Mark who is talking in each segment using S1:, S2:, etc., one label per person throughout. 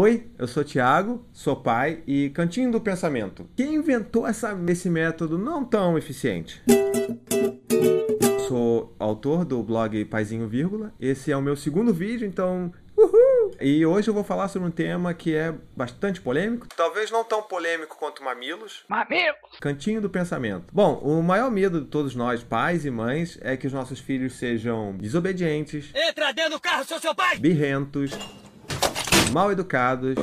S1: Oi, eu sou Thiago, sou pai e Cantinho do Pensamento. Quem inventou essa, esse método não tão eficiente? Sou autor do blog Paizinho Vírgula. Esse é o meu segundo vídeo, então Uhul! E hoje eu vou falar sobre um tema que é bastante polêmico. Talvez não tão polêmico quanto mamilos.
S2: Mamilos!
S1: Cantinho do pensamento. Bom, o maior medo de todos nós, pais e mães, é que os nossos filhos sejam desobedientes.
S2: Entra dentro do carro, seu seu pai!
S1: Birrentos mal educados,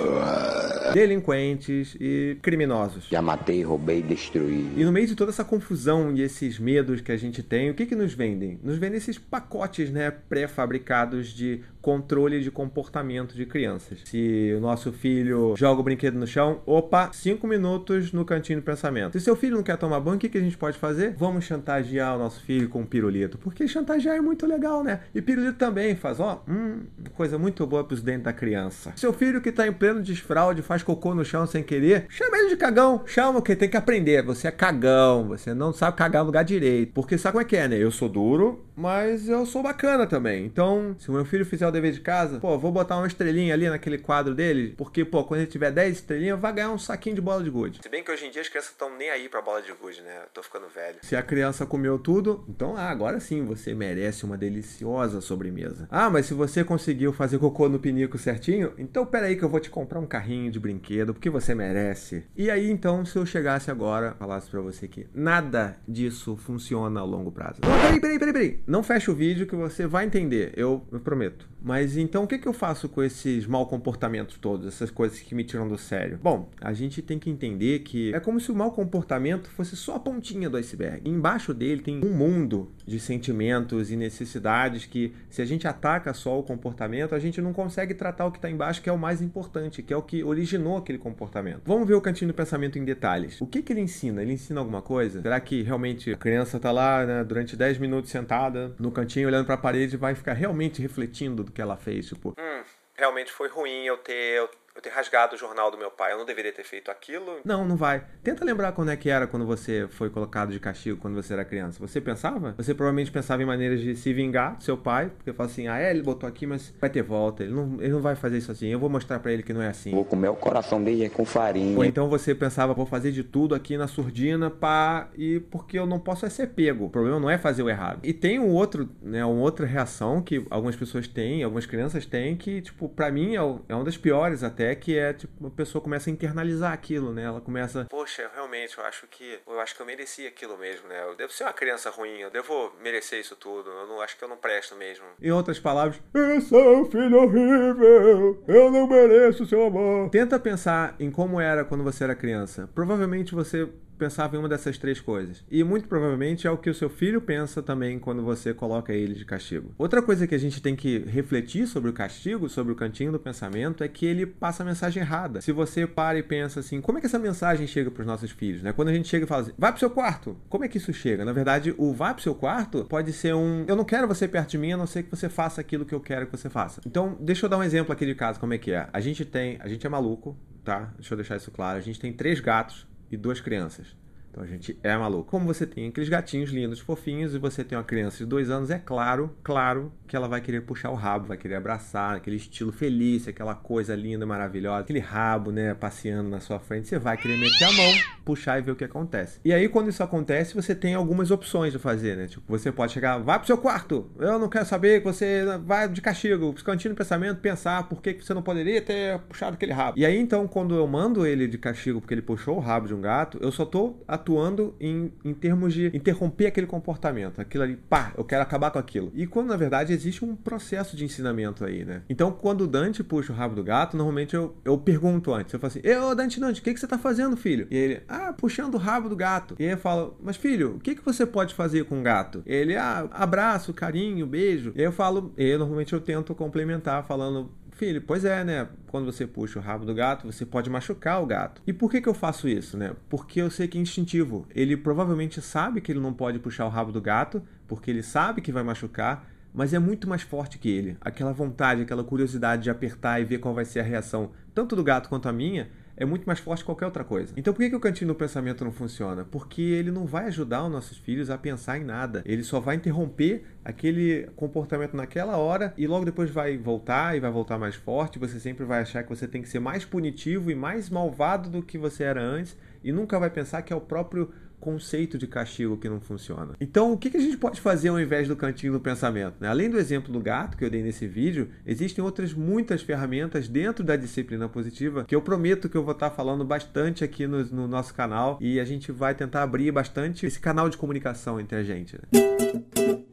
S1: delinquentes e criminosos.
S3: Já matei, roubei, destruí.
S1: E no meio de toda essa confusão e esses medos que a gente tem, o que que nos vendem? Nos vendem esses pacotes, né, pré-fabricados de controle de comportamento de crianças. Se o nosso filho joga o brinquedo no chão, opa, cinco minutos no cantinho do pensamento. Se seu filho não quer tomar banho, o que, a gente pode fazer? Vamos chantagear o nosso filho com um pirulito. Porque chantagear é muito legal, né? E pirulito também faz, ó, hum, coisa muito boa pros dentes da criança. Seu filho que tá em pleno desfraude, faz cocô no chão sem querer, chama ele de cagão. Chama, que tem que aprender. Você é cagão, você não sabe cagar no lugar direito. Porque sabe como é que é, né? Eu sou duro, mas eu sou bacana também. Então, se o meu filho fizer o dever de casa, pô, vou botar uma estrelinha ali naquele quadro dele, porque, pô, quando ele tiver 10 estrelinhas, vai ganhar um saquinho de bola de gude. Se bem que hoje em dia as crianças estão nem aí pra bola de gude, né? Eu tô ficando velho. Se a criança comeu tudo, então, ah, agora sim você merece uma deliciosa sobremesa. Ah, mas se você conseguiu fazer cocô no pinico certinho, então peraí que eu vou te comprar um carrinho de brinquedo, porque você merece. E aí, então, se eu chegasse agora, falasse pra você que nada disso funciona a longo prazo. Peraí, peraí, peraí, peraí. Não fecha o vídeo que você vai entender, eu, eu prometo. Mas então o que, que eu faço com esses mau comportamentos todos, essas coisas que me tiram do sério? Bom, a gente tem que entender que é como se o mau comportamento fosse só a pontinha do iceberg. Embaixo dele tem um mundo de sentimentos e necessidades que, se a gente ataca só o comportamento, a gente não consegue tratar o que está embaixo, que é o mais importante, que é o que originou aquele comportamento. Vamos ver o cantinho do pensamento em detalhes. O que, que ele ensina? Ele ensina alguma coisa? Será que realmente a criança está lá né, durante 10 minutos sentada no cantinho olhando para a parede e vai ficar realmente refletindo do que ela fez? Tipo, hum, realmente foi ruim eu ter, eu eu ter rasgado o jornal do meu pai, eu não deveria ter feito aquilo. Não, não vai. Tenta lembrar quando é que era quando você foi colocado de castigo quando você era criança. Você pensava? Você provavelmente pensava em maneiras de se vingar do seu pai, porque fala assim: ah, é, ele botou aqui, mas vai ter volta. Ele não, ele não vai fazer isso assim. Eu vou mostrar para ele que não é assim.
S3: Vou comer o coração dele com farinha.
S1: Ou então você pensava, vou fazer de tudo aqui na surdina, pá, e porque eu não posso é ser pego. O problema não é fazer o errado. E tem um outro, né, uma outra reação que algumas pessoas têm, algumas crianças têm, que, tipo, para mim é, é uma das piores até, que é, tipo, a pessoa começa a internalizar aquilo, né? Ela começa, poxa, realmente, eu acho que eu acho que eu mereci aquilo mesmo, né? Eu devo ser uma criança ruim, eu devo merecer isso tudo. Eu não acho que eu não presto mesmo. Em outras palavras, eu sou um filho horrível, eu não mereço seu amor. Tenta pensar em como era quando você era criança. Provavelmente você pensava em uma dessas três coisas. E muito provavelmente é o que o seu filho pensa também quando você coloca ele de castigo. Outra coisa que a gente tem que refletir sobre o castigo, sobre o cantinho do pensamento, é que ele passa a mensagem errada. Se você para e pensa assim, como é que essa mensagem chega para os nossos filhos? Né? Quando a gente chega e fala assim, vai pro seu quarto, como é que isso chega? Na verdade, o vai pro seu quarto pode ser um, eu não quero você perto de mim, a não ser que você faça aquilo que eu quero que você faça. Então, deixa eu dar um exemplo aqui de casa, como é que é. A gente tem, a gente é maluco, tá? Deixa eu deixar isso claro. A gente tem três gatos e duas crianças. Então a gente é maluco. Como você tem aqueles gatinhos lindos, fofinhos, e você tem uma criança de dois anos, é claro, claro que ela vai querer puxar o rabo, vai querer abraçar, aquele estilo feliz, aquela coisa linda, maravilhosa, aquele rabo, né, passeando na sua frente. Você vai querer meter a mão, puxar e ver o que acontece. E aí, quando isso acontece, você tem algumas opções de fazer, né? Tipo, você pode chegar, vai pro seu quarto, eu não quero saber que você vai de castigo, cantinho no pensamento, pensar por que você não poderia ter puxado aquele rabo. E aí, então, quando eu mando ele de castigo porque ele puxou o rabo de um gato, eu só tô atuando em, em termos de interromper aquele comportamento. Aquilo ali, pá, eu quero acabar com aquilo. E quando, na verdade, existe um processo de ensinamento aí, né? Então, quando o Dante puxa o rabo do gato, normalmente eu, eu pergunto antes. Eu falo assim, ô Dante, Dante, o que, que você tá fazendo, filho? E ele, ah, puxando o rabo do gato. E eu falo, mas filho, o que, que você pode fazer com o gato? Ele, ah, abraço, carinho, beijo. E eu falo, e normalmente eu tento complementar falando, Filho, pois é, né? Quando você puxa o rabo do gato, você pode machucar o gato. E por que, que eu faço isso, né? Porque eu sei que é instintivo. Ele provavelmente sabe que ele não pode puxar o rabo do gato, porque ele sabe que vai machucar, mas é muito mais forte que ele. Aquela vontade, aquela curiosidade de apertar e ver qual vai ser a reação, tanto do gato quanto a minha, é muito mais forte que qualquer outra coisa. Então por que, que o cantinho do pensamento não funciona? Porque ele não vai ajudar os nossos filhos a pensar em nada. Ele só vai interromper aquele comportamento naquela hora e logo depois vai voltar e vai voltar mais forte. Você sempre vai achar que você tem que ser mais punitivo e mais malvado do que você era antes e nunca vai pensar que é o próprio conceito de castigo que não funciona. Então, o que a gente pode fazer ao invés do cantinho do pensamento? Né? Além do exemplo do gato que eu dei nesse vídeo, existem outras muitas ferramentas dentro da disciplina positiva que eu prometo que eu vou estar falando bastante aqui no, no nosso canal e a gente vai tentar abrir bastante esse canal de comunicação entre a gente. Né?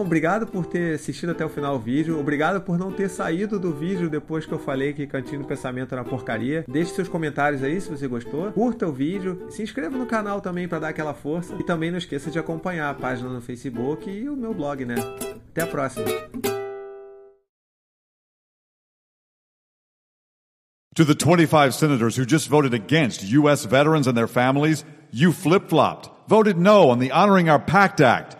S1: Bom, obrigado por ter assistido até o final do vídeo. Obrigado por não ter saído do vídeo depois que eu falei que Cantinho do Pensamento era porcaria. Deixe seus comentários aí se você gostou. Curta o vídeo. Se inscreva no canal também para dar aquela força. E também não esqueça de acompanhar a página no Facebook e o meu blog, né? Até a próxima.
S4: To the 25 senators who just voted against U.S. veterans and their families, you flip flopped, voted no on the Honoring Our Pact Act.